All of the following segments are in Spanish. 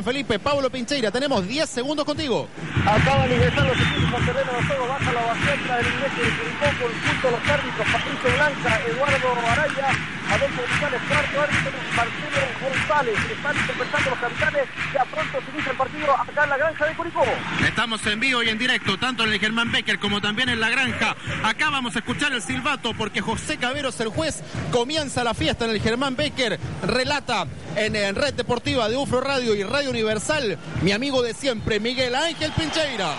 San Felipe. Pablo Pincheira, tenemos 10 segundos contigo. Acaban de ingresar los equipos al terreno de juego. Baja la ovación del inglés de Curicó conjunto los árbitros. Patricio Blanca, Eduardo Araya, Adolfo González, cuarto árbitro, Marcelo González. Están interpretando los capitanes. Ya pronto se inicia el partido acá en la granja de Curicó. Estamos en vivo y en directo, tanto en el Germán Becker como también en la granja. Acá vamos a escuchar el silbato porque José Caberos, el juez, comienza la fiesta en el Germán Becker. Relata en, en Red Deportiva de UFRO Radio y Radio Universal, mi amigo de siempre, Miguel Ángel Pincheira.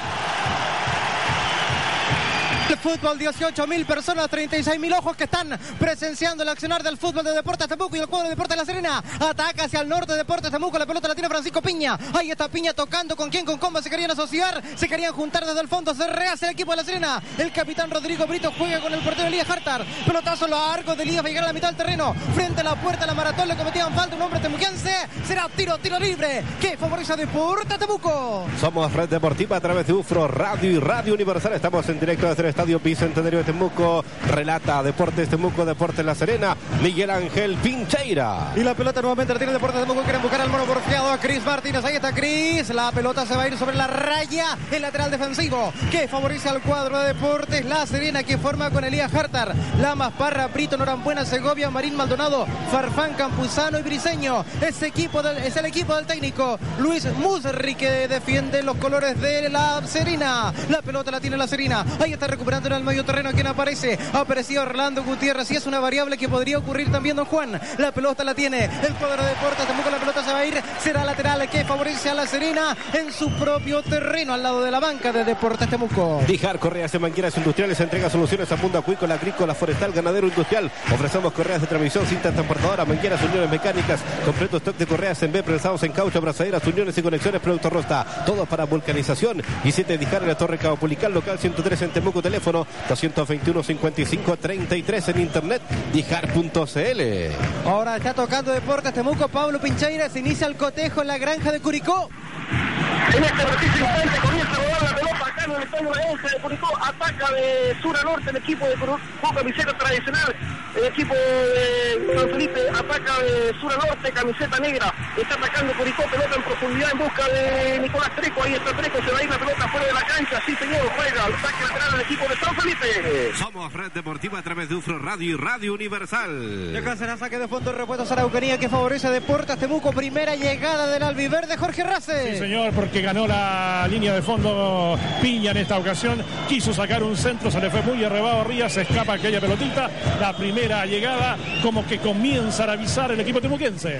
El fútbol, 18 mil personas, 36 mil ojos que están presenciando el accionar del fútbol de Deportes Temuco y el cuadro de Deportes La Serena. Ataca hacia el norte de Deportes Temuco, la pelota la tiene Francisco Piña. Ahí está Piña tocando con quién, con cómo se querían asociar, se querían juntar desde el fondo, se rehace el equipo de La Serena. El capitán Rodrigo Brito juega con el portero Elías Hartar. Pelotazo largo de Elías va a llegar a la mitad del terreno. Frente a la puerta la maratón le cometían falta un hombre temuquense. Será tiro, tiro libre que favorece a Deportes Temuco. Somos Red Deportiva a través de UFRO Radio y Radio Universal. Estamos en directo desde el Bicentenario de Temuco. Relata Deportes Temuco, Deportes La Serena. Miguel Ángel Pincheira. Y la pelota nuevamente la tiene Deportes Temuco. Quieren buscar al mono porfiado a Cris Martínez. Ahí está Cris. La pelota se va a ir sobre la raya. El lateral defensivo que favorece al cuadro de Deportes La Serena que forma con Elías Hartar. Lamas Parra, Brito, Norambuena, Segovia, Marín Maldonado, Farfán, Campuzano y Briseño. Ese equipo es el equipo del técnico Luis Musri que defiende los colores de la Serena. La pelota la tiene la Serena. Ahí está recuperando en el medio terreno. ¿Quién aparece? Apareció Orlando Gutiérrez. Y es una variable que podría ocurrir también, don Juan. La pelota la tiene el cuadro de Deportes. Tampoco la pelota se va a ir. Será lateral que favorece a la Serena en su propio terreno al lado de la banca de Deportes Temuco. Dijar Correas de Mangueras Industriales entrega soluciones a mundo acuícola, agrícola, forestal, ganadero, industrial. Ofrecemos correas de transmisión, cintas transportadoras, mangueras, uniones mecánicas, completo stock de correas en B, prensados en caucho, abrazaderas, uniones y conexiones, producto rosta. Todo para vulcanización. Y 7 Dijar en la Torre Caupolicán, local 103 en Temuco, teléfono 221 55 33 en internet, dijar.cl. Ahora está tocando Deportes Temuco. Pablo Pincheira se inicia el cotejo en la granja de Curicó. En este preciso instante comienza a rodar la pelota acá en el estadio La 11 de Curicó. Ataca de sur a norte el equipo de Curicó, camiseta tradicional. El equipo de San Felipe ataca de sur a norte, camiseta negra. Está atacando Curicó, pelota en profundidad en busca de Nicolás Treco. Ahí está Treco, se va a ir la pelota fuera de la cancha. Sí, señor, juega. El ataque lateral del equipo de San Felipe. Somos Red Deportiva a través de UFRO Radio y Radio Universal. Y acá será saque de fondo el repuesto Araucanía que favorece a Deportes Temuco. Primera llegada del albiverde Jorge Race. Sí, señor, porque ganó la línea de fondo Piña en esta ocasión. Quiso sacar un centro, se le fue muy arrebado arriba, se escapa aquella pelotita. La primera llegada, como que comienza a avisar el equipo temuquense.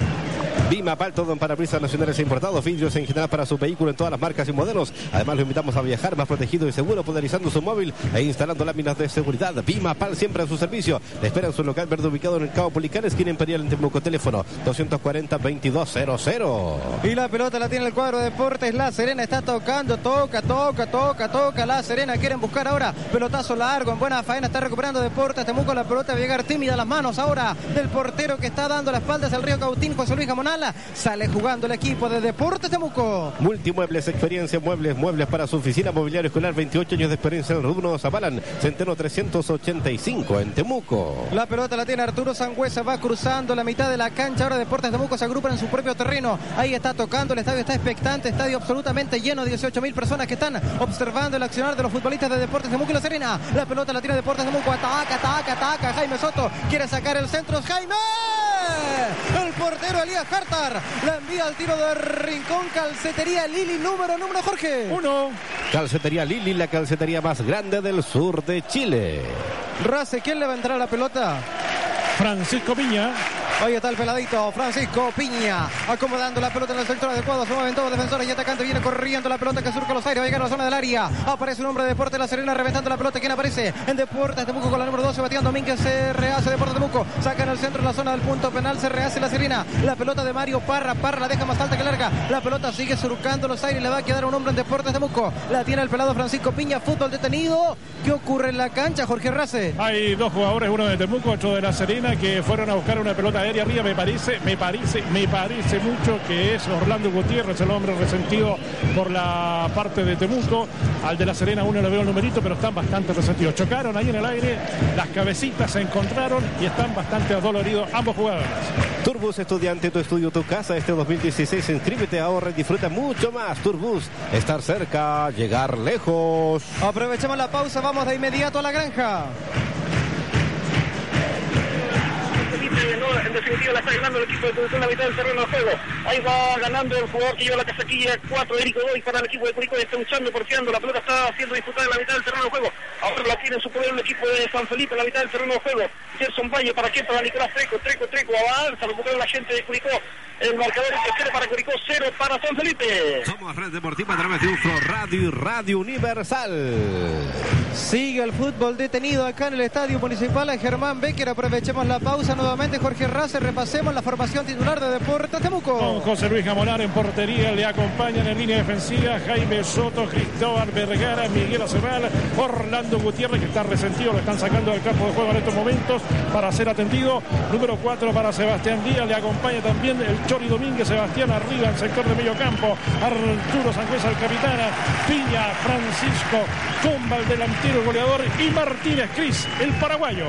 Bimapal, todo en parabrisas nacionales e importados, vidrios en general para su vehículo en todas las marcas y modelos. Además, lo invitamos a viajar más protegido y seguro, poderizando su móvil e instalando láminas de seguridad. Bimapal siempre a su servicio. Espera en su local verde ubicado en el Cabo Policán, esquina Imperial en Temuco. Teléfono 240-2200. Y la pelota la tiene el cuadro de Deportes. La Serena está tocando, toca, toca, toca, toca. La Serena quieren buscar ahora. Pelotazo largo, en buena faena. Está recuperando Deportes. Temuco la pelota va a llegar tímida a las manos ahora del portero que está dando la espalda el río Cautín, José Luis Gamonal. Sale jugando el equipo de Deportes Temuco. Multimuebles, experiencia, muebles, muebles para su oficina, mobiliario escolar, 28 años de experiencia en nos avalan. Centeno 385 en Temuco. La pelota la tiene Arturo Sangüesa, va cruzando la mitad de la cancha. Ahora Deportes Temuco se agrupan en su propio terreno. Ahí está tocando, el estadio está expectante, estadio absolutamente lleno, 18 mil personas que están observando el accionar de los futbolistas de Deportes Temuco y La Serena. La pelota la tiene Deportes Temuco, ataca, ataca, ataca. Jaime Soto quiere sacar el centro. Jaime. El portero Elías La envía al tiro de Rincón Calcetería Lili número número Jorge. Uno. Calcetería Lili, la calcetería más grande del sur de Chile. Race, ¿quién le va a entrar la pelota? Francisco Piña. Ahí está el peladito, Francisco Piña, acomodando la pelota en el sector adecuado. Se mueven todos defensores y atacante. Viene corriendo la pelota que surca los aires. Va a la zona del área. Aparece un hombre de Deportes La Serena reventando la pelota. ¿Quién aparece? En Deportes Temuco con la número 12. Batían Domínguez. Se rehace Deportes Temuco. Saca en el centro en la zona del punto penal. Se rehace La Serena. La pelota de Mario Parra. Parra la deja más alta que larga. La pelota sigue surcando los aires. Le va a quedar un hombre en Deportes Temuco. La tiene el pelado Francisco Piña. Fútbol detenido. ¿Qué ocurre en la cancha, Jorge Race? Hay dos jugadores, uno de Temuco, otro de La Serena, que fueron a buscar una pelota área arriba. Me parece, me parece, me parece mucho que es Orlando Gutiérrez, el hombre resentido por la parte de Temuco. Al de la Serena uno le veo el numerito, pero están bastante resentidos. Chocaron ahí en el aire, las cabecitas se encontraron y están bastante adoloridos ambos jugadores. Turbus Estudiante, tu estudio, tu casa, este 2016. Inscríbete, ahorra y disfruta mucho más. Turbus, estar cerca, llegar lejos. Aprovechemos la pausa, vamos de inmediato a la granja. En definitiva la está ganando el equipo de Curicó en la mitad del terreno de juego. Ahí va ganando el jugador que lleva la casaquilla 4, Erico Goy para el equipo de Curicó, está luchando, porfiando, la pelota está siendo disputada en la mitad del terreno de juego. Ahora la tiene en su poder el equipo de San Felipe en la mitad del terreno de juego. Gerson Valle, ¿para qué? Para Nicolás Treco, Treco, Treco, avanza, recupera la gente de Curicó. El marcador es 0 para Curicó, 0 para San Felipe. Somos Red Deportiva de UFRO Radio y Radio Universal. Sigue el fútbol detenido acá en el Estadio Municipal a Germán Becker. Aprovechemos la pausa nuevamente. Jorge Race, repasemos la formación titular de Deportes Temuco. Con José Luis Gamolar en portería, le acompañan en línea defensiva Jaime Soto, Cristóbal Vergara, Miguel Acerral, Orlando Gutiérrez, que está resentido, lo están sacando del campo de juego en estos momentos para ser atendido. Número 4 para Sebastián Díaz, le acompaña también el Chori Domínguez, Sebastián arriba en sector de medio campo, Arturo Sangüesa, el capitán, Piña, Francisco, Comba, el delantero goleador y Martínez Cris, el paraguayo.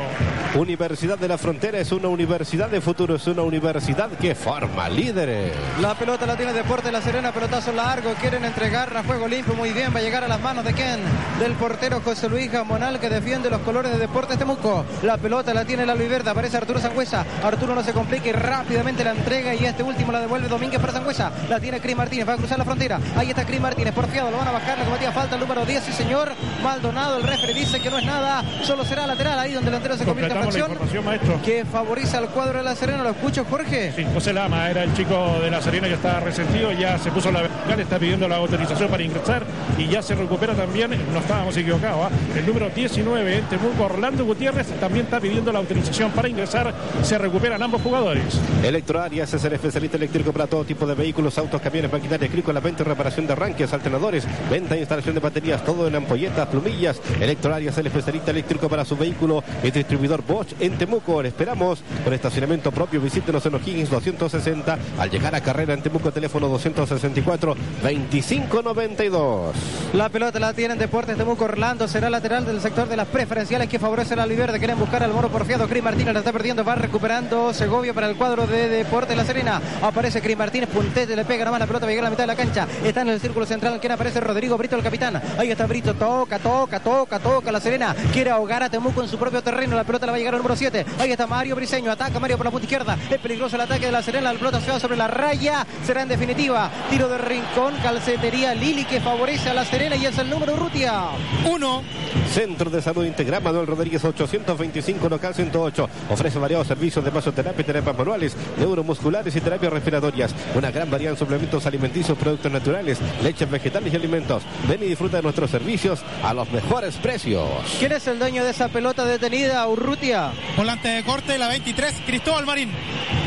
Universidad de la Frontera es una universidad de futuro, es una universidad que forma líderes. La pelota la tiene Deporte La Serena, pelotazo largo, quieren entregarla, juego limpio, muy bien, va a llegar a las manos de Ken, del portero José Luis Jamonal que defiende los colores de Deportes Temuco. La pelota la tiene la Verde, aparece Arturo Sangüesa, Arturo no se complica y rápidamente la entrega y este último la devuelve Domínguez para Sangüesa, la tiene Cris Martínez, va a cruzar la frontera, ahí está Cris Martínez, porfiado, lo van a bajar, le cometía falta el número 10, sí señor, Maldonado, el refere dice que no es nada, solo será lateral, ahí donde el delantero se convierte en la facción, que favoriza al cuadro de La Serena, lo escucho Jorge. Sí, José Lama era el chico de la Serena que estaba resentido, ya se puso la vertical, está pidiendo la autorización para ingresar y ya se recupera también, no estábamos equivocados, ¿ah? el número 19 en Temuco, Orlando Gutiérrez también está pidiendo la autorización para ingresar, se recuperan ambos jugadores. Electroarias es el especialista eléctrico para todo tipo de vehículos, autos, camiones, maquinaria agrícola, venta y reparación de arranques, alternadores, venta e instalación de baterías, todo en ampolletas, plumillas. Electroarias es el especialista eléctrico para su vehículo y distribuidor Bosch en Temuco. Le esperamos con estacionamiento propio. Visítenos en O'Higgins 260. Al llegar a carrera en Temuco, teléfono 264 2592. La pelota la tienen Deportes Temuco Orlando. Será lateral del sector de las preferenciales que favorece la Verde. Quieren buscar al mono porfiado. Cris Martínez la está perdiendo. Va recuperando Segovia para el cuadro de Deportes La Serena. Aparece Cris Martínez. Puntete le pega nomás la pelota. Va a llegar a la mitad de la cancha. Está en el círculo central. Quien aparece Rodrigo Brito, el capitán. Ahí está Brito. Toca, toca, toca, toca. La Serena quiere ahogar a Temuco en su propio terreno. La pelota la va a llegar al número 7. Ahí está Mario Briseño. Ataca Mario por la punta izquierda. Es peligroso el ataque de La Serena. La pelota se va sobre la raya. Será en definitiva. Tiro de rincón. Calcetería Lili que favorece a La Serena y es el número Urrutia. Uno. Centro de Salud Integral Manuel Rodríguez 825 local 108. Ofrece variados servicios de masoterapia, terapias manuales, neuromusculares y terapias respiratorias. Una gran variedad en suplementos alimenticios, productos naturales, leches vegetales y alimentos. Ven y disfruta de nuestros servicios a los mejores precios. ¿Quién es el dueño de esa pelota detenida, Urrutia? Volante de corte, la 23, Cristóbal Marín.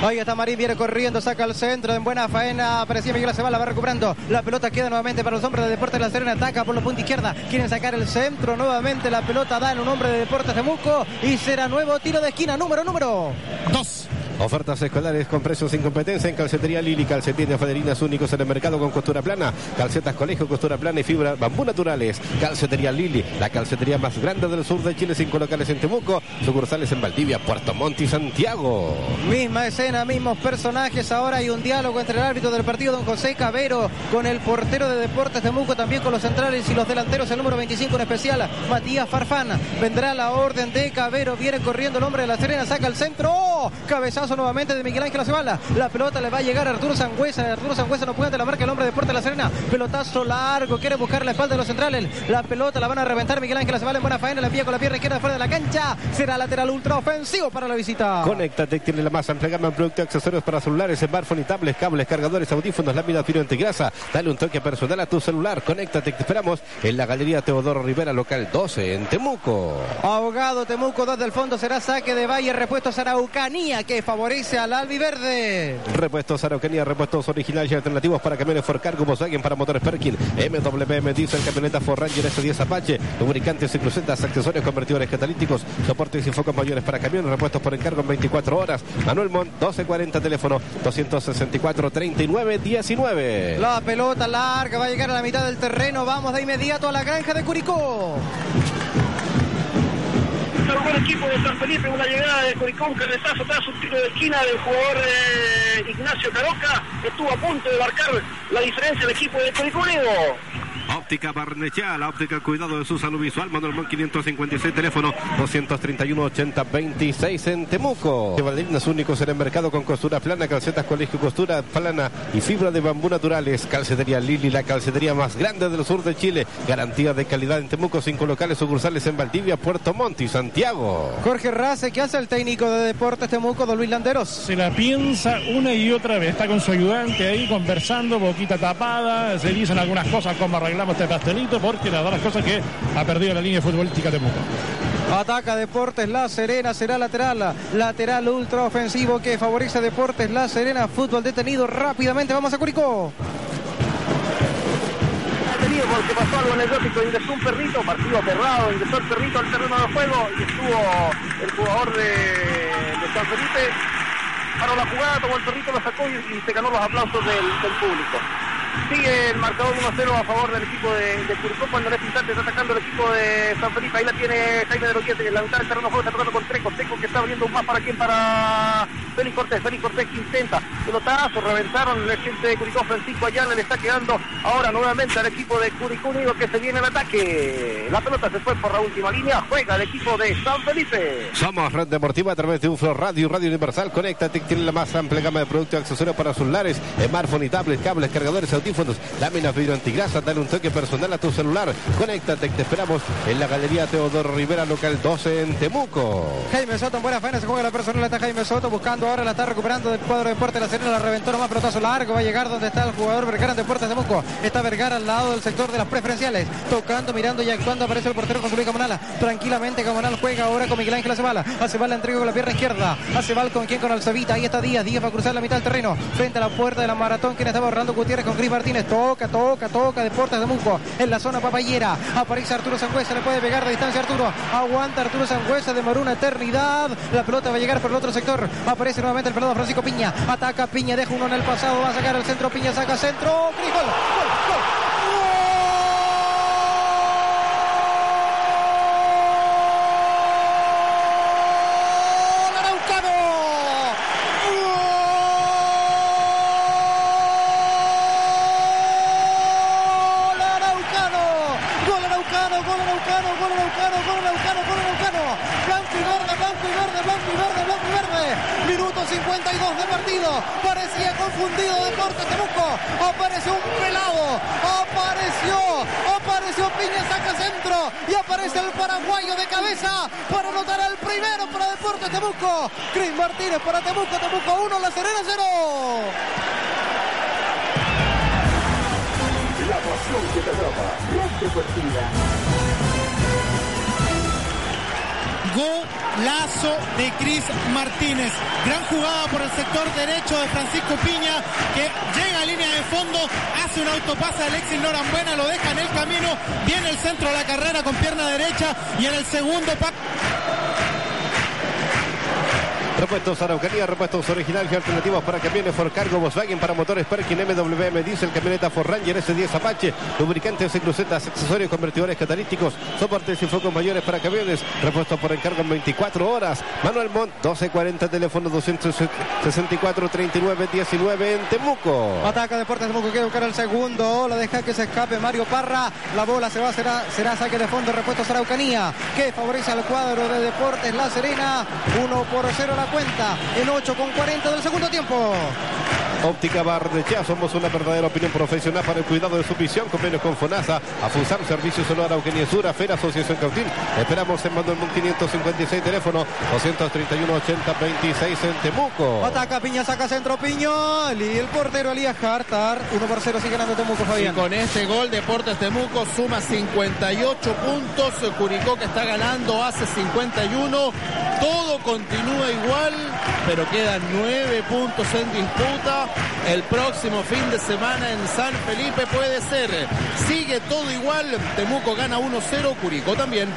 Ahí está Marín, viene corriendo, saca al centro, en buena faena, aparecía Miguel Aceval, la va recuperando. La pelota queda nuevamente para los hombres de Deportes La Serena, ataca por la punta izquierda, quieren sacar el centro, nuevamente la pelota da en un hombre de Deportes Temuco y será nuevo tiro de esquina, número, número. Dos. Ofertas escolares con precios sin competencia en Calcetería Lili, calcetines de Federinas únicos en el mercado con costura plana, calcetas colegio, costura plana y fibra bambú naturales. Calcetería Lili, la calcetería más grande del sur de Chile, cinco locales en Temuco, sucursales en Valdivia, Puerto Montt y Santiago. Misma escena, mismos personajes. Ahora hay un diálogo entre el árbitro del partido, don José Cabero, con el portero de Deportes Temuco, también con los centrales y los delanteros. El número 25 en especial, Matías Farfán. Vendrá la orden de Cabero. Viene corriendo el hombre de la Serena, saca el centro. ¡Oh! Cabezazo nuevamente de Miguel Ángel Acebala. La pelota le va a llegar a Arturo Sangüesa. Arturo Sangüesa no puede ante la marca el hombre de Deportes La Serena. Pelotazo largo, quiere buscar la espalda de los centrales. La pelota la van a reventar Miguel Ángel Acebala en buena faena. La envía con la pierna izquierda fuera de la cancha. Será lateral ultra ofensivo para la visita. Conéctate, tiene la más amplia gama en productos accesorios para celulares, smartphone y tablets, cables, cargadores, audífonos, láminas fino antigrasa. Dale un toque personal a tu celular. Conéctate, te esperamos en la Galería Teodoro Rivera, local 12, en Temuco. Ahogado Temuco, dos del fondo será saque de Valle, repuesto Araucanía que favorece favorece al albiverde. Repuestos Araucanía, repuestos originales y alternativos para camiones Ford Cargo, Volkswagen para motores Perkin, MWM Diesel, camioneta Ford Ranger S10 Apache, lubricantes y crucetas, accesorios convertidores catalíticos, soportes y focos mayores para camiones, repuestos por encargo en 24 horas. Manuel Montt, 1240, teléfono 264 39 19. La pelota larga va a llegar a la mitad del terreno. Vamos de inmediato a la granja de Curicó. Salvó el equipo de San Felipe una llegada de Curicó, un cabezazo tras un tiro de esquina del jugador eh, Ignacio Caroca. Estuvo a punto de marcar la diferencia del equipo de Curicó Unido. Óptica Barnechea, la óptica cuidado de su salud visual. Manuel Mon 556, teléfono 231 80 26 en Temuco. Valdivinas únicos en el mercado con costura plana, calcetas colegio, costura plana y fibra de bambú naturales. Calcetería Lili, la calcetería más grande del sur de Chile. Garantía de calidad en Temuco, cinco locales sucursales en Valdivia, Puerto Montt y Santiago. Jorge Race, ¿qué hace el técnico de Deportes Temuco, don Luis Landeros? Se la piensa una y otra vez. Está con su ayudante ahí conversando, boquita tapada. Se dicen algunas cosas como arreglamos este pastelito porque la verdad las cosas que ha perdido la línea futbolística Temuco. Ataca Deportes La Serena, será lateral, lateral ultra ofensivo que favorece a Deportes La Serena. Fútbol detenido rápidamente, vamos a Curicó. Detenido porque pasó algo anecdótico, ingresó un perrito, partido cerrado, ingresó el perrito al terreno de juego y estuvo el jugador de, de San Felipe. Paró la jugada, tomó el perrito, lo sacó y, y se ganó los aplausos del, del público. Sigue el marcador 1-0 a favor del equipo de, Curicó cuando en este instante está atacando el equipo de San Felipe. Ahí la tiene Jaime de los Dientes, la mitad del terreno juego está tocando con Treco. Treco que está abriendo un más para quién, para Félix Cortés. Félix Cortés que intenta. Pelotazo, reventaron el gente de Curicó. Francisco Ayala le está quedando ahora nuevamente al equipo de Curicó Unido que se viene al ataque. La pelota se fue por la última línea. Juega el equipo de San Felipe. Somos Red Deportiva a través de un Flow Radio, Radio Universal. Conéctate, tiene la más amplia gama de productos y accesorios para celulares, smartphone y tablets, cables, cargadores, audífonos, láminas vidrio antigrasa. Dale un toque personal a tu celular. Conéctate, te esperamos en la Galería Teodoro Rivera, local 12 en Temuco. Jaime Soto en buena faena, se juega la personal, está Jaime Soto buscando ahora, la está recuperando del cuadro de Deportes La Serena, la reventó nomás pelotazo largo, va a llegar donde está el jugador Vergara en Deportes Temuco. Está Vergara al lado del sector de las preferenciales, tocando, mirando y actuando, aparece el portero con Luis Camonala. Tranquilamente Camonal juega ahora con Miguel Ángel Acebala. Acebala entrega con la pierna izquierda. Acebal con quien con Alcevita, ahí está Díaz, Díaz va a cruzar la mitad del terreno, frente a la puerta de la maratón, quien estaba ahorrando Gutiérrez con Cris Martínez, toca, toca, toca, Deportes Temuco, en la zona papayera, aparece Arturo Sangüesa, le puede pegar de distancia Arturo, aguanta Arturo Sangüesa, demoró una eternidad, la pelota va a llegar por el otro sector, aparece nuevamente el pelado Francisco Piña, ataca Piña, deja uno en el pasado, va a sacar el centro, Piña saca centro, gol. Repuestos Araucanía, repuestos originales y alternativos para camiones Ford Cargo, Volkswagen para motores Perkin, MWM Diesel, camioneta Ford Ranger S10 Apache, lubricantes y crucetas, accesorios convertidores catalíticos, soportes y focos mayores para camiones, repuestos por encargo en 24 horas. Manuel Montt, 1240, teléfono 264 39 19 en Temuco. Ataca Deportes Temuco, quiere buscar el segundo, la deja que se escape Mario Parra, la bola se va, será, será saque de fondo, repuestos Araucanía, que favorece al cuadro de Deportes La Serena, 1 por 0 la cuenta, en 8 con 40 del segundo tiempo. Óptica Barnechea, somos una verdadera opinión profesional para el cuidado de su visión. Convenios con FONASA, Afusam, Servicio Solar Auquenia Sur, Fera, Asociación Cautín. Esperamos en Manuel Mon 556, teléfono 231 80 26 en Temuco. Ataca Piña, saca centro Piño. Y el portero Elías Hartar. 1 por 0 sigue ganando Temuco, Y Fabián. con este gol Deportes Temuco suma 58 puntos. Curicó que está ganando hace 51. Todo continúa igual, pero quedan 9 puntos en disputa. El próximo fin de semana en San Felipe puede ser. Sigue todo igual. Temuco gana 1-0. Curicó también.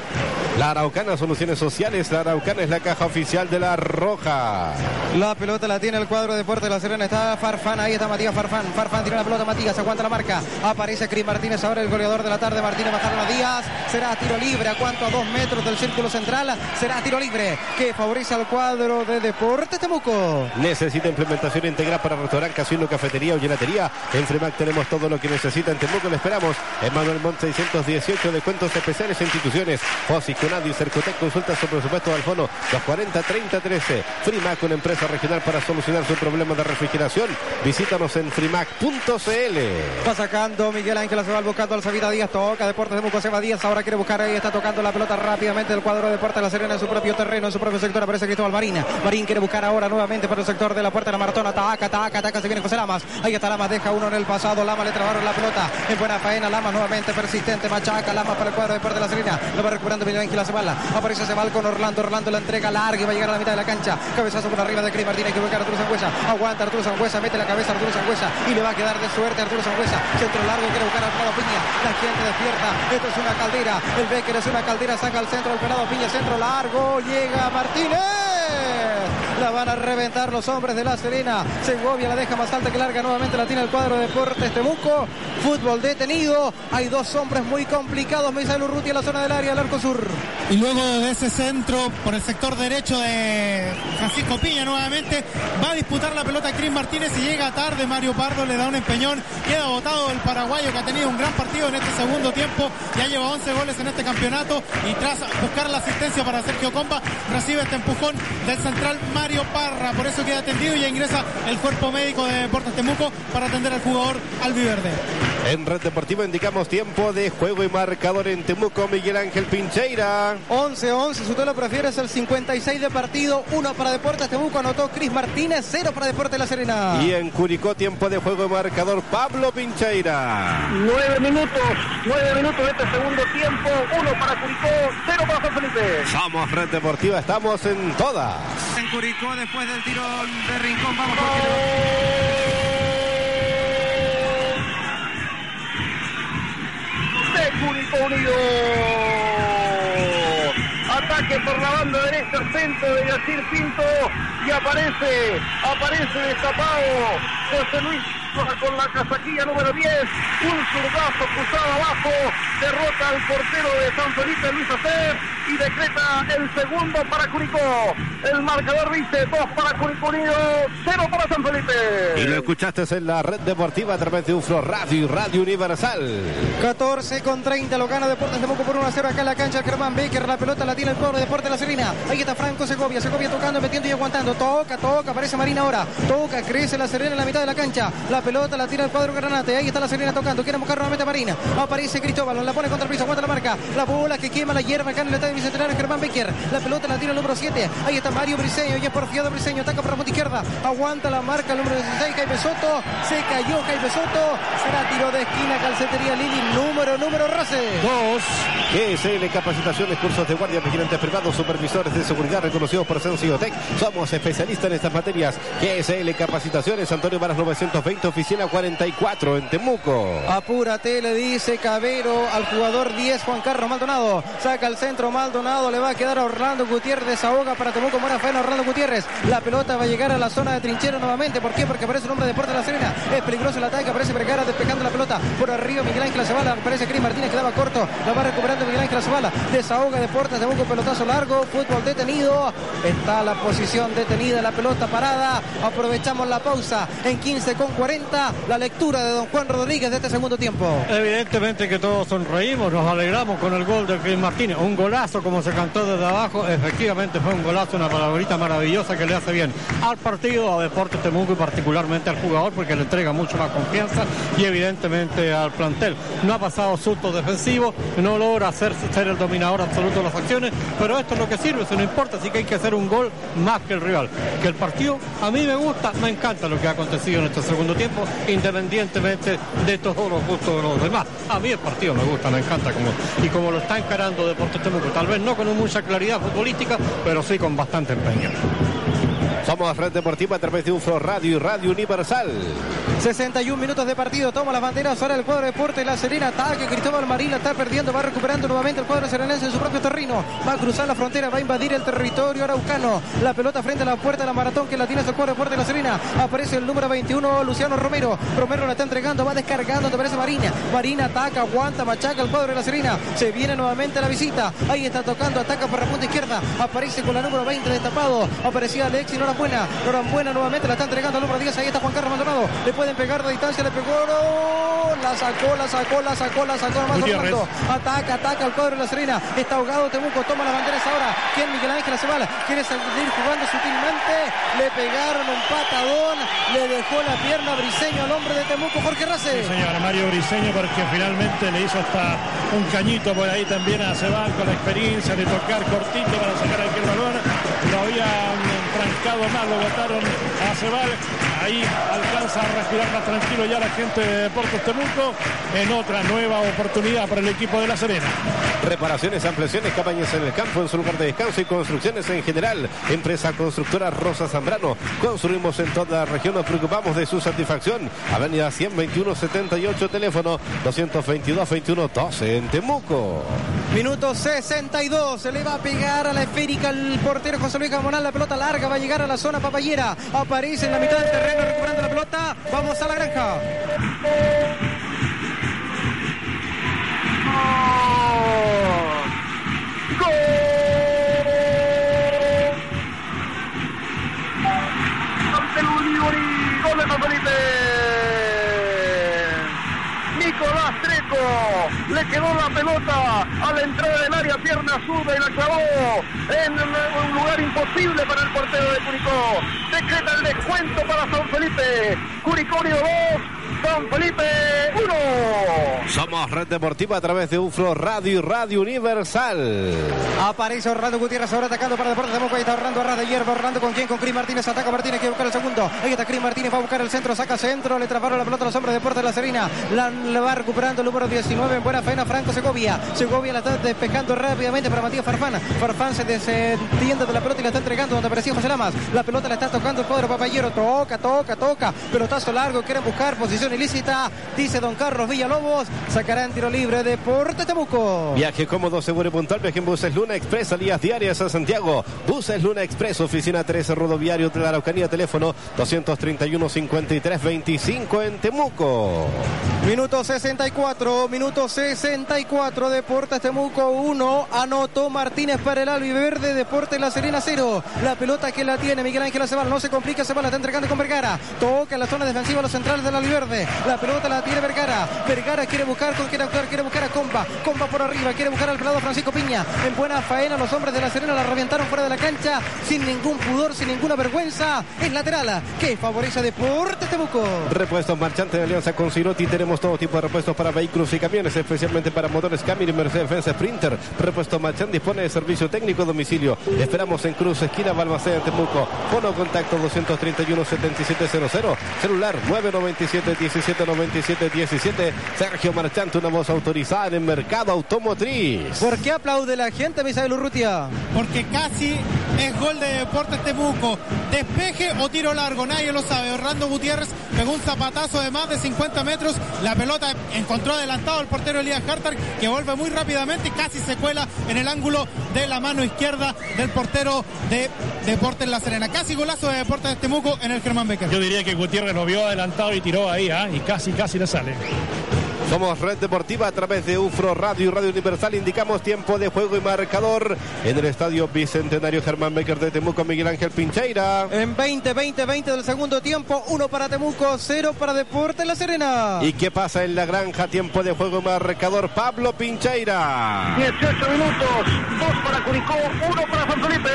La Araucana, Soluciones Sociales. La Araucana es la caja oficial de la Roja. La pelota la tiene el cuadro de Deportes de la Serena. Está Farfán. Ahí está Matías Farfán. Farfán tiene la pelota. Matías aguanta la marca. Aparece Cris Martínez. Ahora el goleador de la tarde. Martínez bajaron a Díaz. Será tiro libre. ¿A cuánto? A dos metros del círculo central. Será tiro libre. Que favorece al cuadro de Deportes Temuco. Necesita implementación integral para restaurante, casino, cafetería o gelatería. En Fremac tenemos todo lo que necesita. En Temuco le esperamos. En Manuel Montt 618, descuentos especiales e instituciones. Fosis, Conadi, Cercotec, consulta su presupuesto al fono 240 30 13. Frimac, una empresa regional para solucionar su problema de refrigeración. Visítanos en frimac.cl. Va sacando Miguel Ángel se va buscando al Sabida Díaz, toca Deportes de Muco, se va Díaz, ahora quiere buscar ahí, está tocando la pelota rápidamente del cuadro de Deportes de la Serena en su propio terreno, en su propio sector, aparece Cristóbal Marín, Marín quiere buscar ahora nuevamente por el sector de la puerta de la Maratona, ataca, ataca, ataca, se viene José Lamas, ahí está Lamas, deja uno en el pasado, Lamas le trabaron la pelota, en buena faena, Lamas nuevamente persistente, machaca, Lamas para el cuadro de Deportes de la Serena, lo va recuperando Miguel Ángel Acebala, aparece Acebal con Orlando, Orlando la entrega larga y va a llegar a la mitad de la cancha, cabezazo por arriba de Cris Martínez, que buscar Arturo Sangüesa, aguanta Arturo Sangüesa, mete la cabeza Arturo Sangüesa y le va a quedar de suerte Arturo Sangüesa, centro largo, quiere buscar a Alfredo Piña, la gente despierta, esto es una caldera, el Becker es una caldera, saca al centro pelado Piña, centro largo, llega Martínez. La van a reventar los hombres de La Serena. Segovia la deja más alta que larga. Nuevamente la tiene el cuadro de Deportes Temuco. Fútbol detenido. Hay dos hombres muy complicados. Misael Urruti en la zona del área, al arco sur. Y luego de ese centro por el sector derecho de Francisco Piña nuevamente va a disputar la pelota Cris Martínez y llega tarde Mario Pardo, le da un empeñón, queda votado el paraguayo que ha tenido un gran partido en este segundo tiempo, ya lleva 11 goles en este campeonato y tras buscar la asistencia para Sergio Comba recibe este empujón del central Mario Parra, por eso queda atendido y ya ingresa el cuerpo médico de Deportes Temuco para atender al jugador albiverde. En Red Deportiva indicamos tiempo de juego y marcador en Temuco, Miguel Ángel Pincheira. 11-11, si usted lo prefiere, es el 56 de partido. Uno para Deportes Temuco, anotó Cris Martínez, cero para Deportes La Serena. Y en Curicó, tiempo de juego y marcador, Pablo Pincheira. Nueve minutos, nueve minutos de este segundo tiempo. Uno para Curicó, cero para San Felipe. Somos Red Deportiva, estamos en todas. En Curicó, después del tiro de Rincón, vamos de Unido. Ataque por la banda derecha centro de Yacir Pinto y aparece, aparece destapado José Luis con la casaquilla número 10, un zurdazo cruzado abajo, derrota al portero de San Felipe Luis Acer y decreta el segundo para Curicó. El marcador dice 2 para Curicó Unido, 0 para San Felipe. Y lo escuchaste en la red deportiva a través de UFRO Radio y Radio Universal. 14 con 30 lo gana Deportes Temuco por 1 a 0 acá en la cancha Germán Becker la pelota la tiene el pueblo de Deportes La Serena. Ahí está Franco Segovia Segovia tocando metiendo y aguantando. Toca toca aparece Marina ahora. Toca crece La Serena en la mitad de la cancha. La pelota la tira el cuadro Granate. Ahí está La Serena tocando quiere buscar nuevamente a Marina. Aparece Cristóbal la pone contra el piso aguanta la marca. La bola que quema la hierba acá en el estadio bicentenario Germán Becker. La pelota la tira el número 7 ahí está Mario Briseño y es porfiado Briseño ataca por la punta izquierda. Aguanta la marca el número 16 Jaime Soto. Se cayó Jaime Soto. Será tiro de esquina calcetería Lili número número Rose Dos. GSL Capacitaciones, cursos de guardia, vigilantes privados, supervisores de seguridad reconocidos por Sensiotec. Somos especialistas en estas materias. GSL Capacitaciones, Antonio Varas 920, oficina 44 en Temuco. Apúrate, le dice Cabero al jugador 10, Juan Carlos Maldonado. Saca el centro Maldonado, le va a quedar a Orlando Gutiérrez, desahoga para Temuco, buena faena Orlando Gutiérrez. La pelota va a llegar a la zona de trinchero nuevamente. ¿Por qué? Porque aparece un hombre de Deportes de la Serena. Es peligroso el ataque, aparece Vergara despejando la pelota. Por arriba Miguel Ángel Zavala, aparece Cris Martínez, quedaba corto. La va recuperando Miguel Ángel Zavala. Desahoga Deportes, Temuco, pelotazo largo, fútbol detenido. Está la posición detenida, la pelota parada. Aprovechamos la pausa en 15 con 40. La lectura de don Juan Rodríguez de este segundo tiempo. Evidentemente que todos sonreímos, nos alegramos con el gol de Cris Martínez. Un golazo golazo como se cantó desde abajo, efectivamente fue un golazo, una palabrita maravillosa que le hace bien al partido, a Deportes Temuco y particularmente al jugador porque le entrega mucho más confianza y evidentemente al plantel. No ha pasado susto defensivo, no logra hacer ser el dominador absoluto de las acciones, pero esto es lo que sirve, eso no importa, así que hay que hacer un gol más que el rival. Que el partido a mí me gusta, me encanta lo que ha acontecido en este segundo tiempo, independientemente de todos los gustos de los demás. A mí el partido me gusta, me encanta como, y como lo está encarando Deportes Temuco, tal vez no con mucha claridad futbolística, pero sí con bastante empeño. Somos Frente Deportiva a través de UFRO Radio y Radio Universal. 61 minutos de partido, toma las banderas ahora el cuadro de Deportes La Serena, ataque, Cristóbal Marín la está perdiendo, va recuperando nuevamente el cuadro serenense en su propio terreno, va a cruzar la frontera, va a invadir el territorio araucano, la pelota frente a la puerta de la maratón que la tiene el cuadro de Deportes La Serena, aparece el número 21 Luciano Romero, Romero la está entregando, va descargando, te parece Marina, Marina ataca, aguanta, machaca el cuadro de La Serena, se viene nuevamente la visita, ahí está tocando, ataca por la punta izquierda, aparece con la número 20 destapado, aparecía Alexis Norambuena, Norambuena nuevamente la está entregando al número 10, ahí está Juan Carlos Maldonado, le pueden pegar de distancia, le pegó, no, la sacó, la sacó, la sacó, la sacó, más Orlando, ataca, ataca al cuadro de la Serena, está ahogado Temuco, toma las banderas ahora, ¿quién Miguel Ángel Acebal? Quiere salir jugando sutilmente, le pegaron un patadón, le dejó la pierna a Briseño al hombre de Temuco, Jorge Race. Sí, señora, Mario Briseño, porque finalmente le hizo hasta un cañito por ahí también a Acebal con la experiencia de tocar cortito para sacar aquel balón, lo habían trancado mal, lo botaron a Acebal, ahí alcanza a respirar más tranquilo ya la gente de Deportes Temuco en otra nueva oportunidad para el equipo de La Serena. Reparaciones, ampliaciones, cabañas en el campo, en su lugar de descanso y construcciones en general. Empresa constructora Rosa Zambrano. Construimos en toda la región, nos preocupamos de su satisfacción. Avenida 121 78, teléfono 222 21 12 en Temuco. Minuto 62, se le va a pegar a la esférica el portero José Luis Gamonal, la pelota larga va a llegar a la zona papayera, aparece en la mitad del terreno recuperando la pelota, vamos a la granja. Nicolás Treco le quedó la pelota a la entrada del área, pierna zurda y la clavó en un lugar imposible para el portero de Curicó. Decreta el descuento para San Felipe. Curicó 2, San Felipe 1. Somos Red Deportiva a través de UFRO Radio y Radio Universal. Aparece Orlando Gutiérrez ahora atacando para Deportes Temuco. Ahí está Orlando Arras de hierba. Orlando con quién? Con Cris Martínez. Ataca Martínez. Quiere buscar el segundo. Ahí está Cris Martínez. Va a buscar el centro. Saca centro. Le trabaron la pelota a los hombres de Deportes de La Serena. La, la va recuperando el número 19. En buena faena Franco Segovia. Segovia la está despejando rápidamente para Matías Farfán. Farfán se desentiende de la pelota y la está entregando donde aparecía José Lamas. La pelota la está tocando el cuadro Papayero. Toca, toca, toca. Pelotazo largo. Quieren buscar posición ilícita. Dice don Carlos Villalobos. Sacará en tiro libre Deportes Temuco. Viaje cómodo, seguro y puntual. Viaje en buses Luna Express, salidas diarias a Santiago. Buses Luna Express, oficina 13, Rodoviario de la Araucanía, teléfono 231-53-25 en Temuco. Minuto 64, minuto 64, Deportes Temuco 1, anotó Martínez para el Albiverde, Deportes La Serena 0. La pelota que la tiene Miguel Ángel Acebal, no se complica, Acebal la está entregando con Vergara. Toca la zona defensiva, los centrales del Albiverde. La pelota la tiene Vergara. Vergara quiere buscar con quién actuar, quiere buscar a Compa. Compa por arriba, quiere buscar al pelado Francisco Piña. En buena faena, los hombres de La Serena la reventaron fuera de la cancha, sin ningún pudor, sin ninguna vergüenza. Es lateral, que favorece a Deportes Temuco. Repuestos marchantes de alianza con Ciroti. Tenemos todo tipo de repuestos para vehículos y camiones, especialmente para motores Camry, Mercedes-Benz Sprinter. Repuesto Marchand dispone de servicio técnico a domicilio. Esperamos en Cruz, esquina Balmaceda, Temuco. Fono contacto 231-7700. Celular 997-1797-17. Sergio Marchante, una voz autorizada en el mercado automotriz. ¿Por qué aplaude la gente, Misael Urrutia? Porque casi es gol de Deportes Temuco. Despeje o tiro largo, nadie lo sabe. Orlando Gutiérrez pegó un zapatazo de más de 50 metros. La pelota encontró adelantado el portero Elías Carter, que vuelve muy rápidamente y casi se cuela en el ángulo de la mano izquierda del portero de Deportes La Serena. Casi golazo de Deportes Temuco en el Germán Becker. Yo diría que Gutiérrez lo vio adelantado y tiró ahí, ¿ah? y casi, casi le sale. Somos Red Deportiva a través de UFRO Radio y Radio Universal. Indicamos tiempo de juego y marcador en el estadio Bicentenario Germán Becker de Temuco, Miguel Ángel Pincheira. En 20, 20, 20 del segundo tiempo, uno para Temuco, cero para Deporte La Serena. ¿Y qué pasa en la granja? Tiempo de juego y marcador, Pablo Pincheira. 18 minutos, dos para Curicó, uno para San Felipe.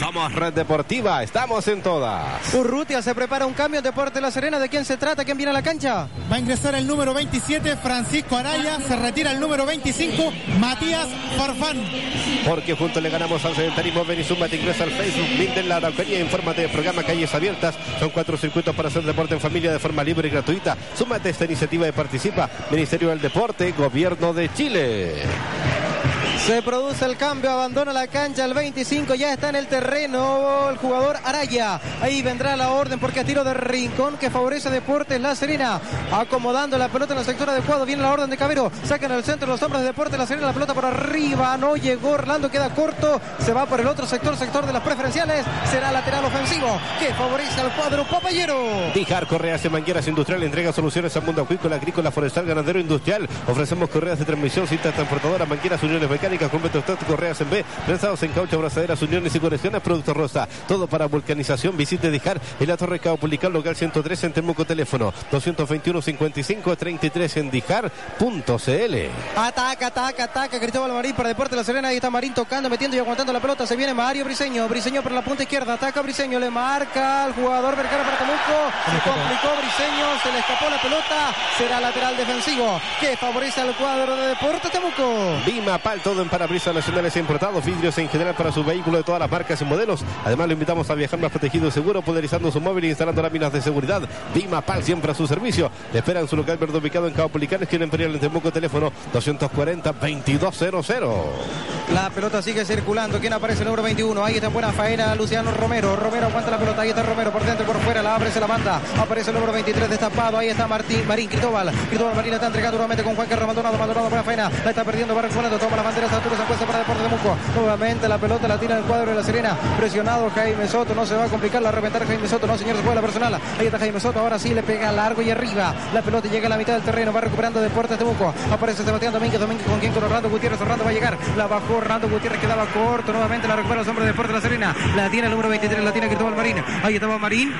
Somos Red Deportiva, estamos en todas. Urrutia se prepara un cambio en Deporte La Serena. ¿De quién se trata? ¿Quién viene a la cancha? Va a ingresar el número 27, Francisco Araya. Se retira el número 25, Matías Farfán. Porque juntos le ganamos al sedentarismo. Ven y súmate, ingresa al Facebook, link de la Araucanía, infórmate del programa Calles Abiertas. Son cuatro circuitos para hacer deporte en familia de forma libre y gratuita. Súmate a esta iniciativa y participa. Ministerio del Deporte, Gobierno de Chile. Se produce el cambio, abandona la cancha el 25, ya está en el terreno el jugador Araya. Ahí vendrá la orden porque a tiro de rincón que favorece Deportes La Serena. Acomodando la pelota en el sector adecuado, viene la orden de Cabero. Sacan al centro los hombres de Deportes La Serena, la pelota por arriba, no llegó Orlando, queda corto. Se va por el otro sector, sector de las preferenciales. Será lateral ofensivo que favorece al cuadro papayero. Dijar Correas de Mangueras Industrial entrega soluciones al mundo acuícola, agrícola, forestal, ganadero, industrial. Ofrecemos correas de transmisión, cintas transportadoras, mangueras, uniones mecánicas, completo stock, correas en B, prensados en caucho, abrazaderas, uniones y conexiones, producto rosa. Todo para vulcanización. Visite Dijar en la Torre Caupulical local 103 en Temuco, teléfono 221 55 33 en dijar.cl. Ataca, ataca, ataca. Cristóbal Marín para Deportes La Serena. Ahí está Marín tocando, metiendo y aguantando la pelota. Se viene Mario Briseño. Briseño por la punta izquierda. Ataca Briseño. Le marca al jugador Vergara para Temuco. Se complicó Briseño. Se le escapó la pelota. Será lateral defensivo que favorece al cuadro de Deportes Temuco. Vima Pal, todo en parabrisas nacionales e importados, vidrios en general para su vehículo de todas las marcas y modelos. Además, lo invitamos a viajar más protegido y seguro, poderizando su móvil e instalando láminas de seguridad. Vima Pal, siempre a su servicio. Le esperan su local verde ubicado en Cabo Policanes, tiene Imperial en Temuco, teléfono 240-2200. La pelota sigue circulando. ¿Quién aparece? El número 21. Ahí está en buena faena Luciano Romero. Romero aguanta la pelota. Ahí está Romero por dentro por fuera. La abre, se la manda. Aparece el número 23 destapado. Ahí está Martín, Marín Cristóbal. Cristóbal Marín está entregando nuevamente con Juan Carlos Maldonado. Maldonado buena faena. La está perdiendo. Va recuperando. Toma la bandera. Altura se encuentra para Deportes de Muco. Nuevamente la pelota la tira en el cuadro de la Serena. Presionado Jaime Soto. No se va a complicar la reventar Jaime Soto. No, señor, se fue la personal. Ahí está Jaime Soto. Ahora sí le pega largo y arriba. La pelota llega a la mitad del terreno. Va recuperando Deportes de Muco. Aparece Sebastián Domínguez. Domínguez con quien con Orlando Gutiérrez. Orlando va a llegar. La bajó Orlando Gutiérrez. Quedaba corto. Nuevamente la recupera los hombres de Deportes de la Serena. La tiene el número 23. La tiene Cristóbal Marín. Ahí estaba Marín.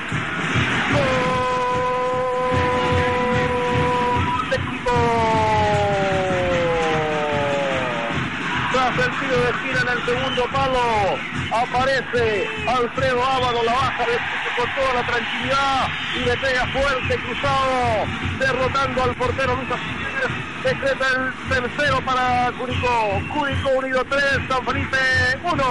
Tiro en el segundo palo, aparece Alfredo Ábado, la baja de con toda la tranquilidad y le pega fuerte cruzado, derrotando al portero Lucas Jiménez. Decreta el tercero para Curicó. Curicó unido 3, San Felipe 1.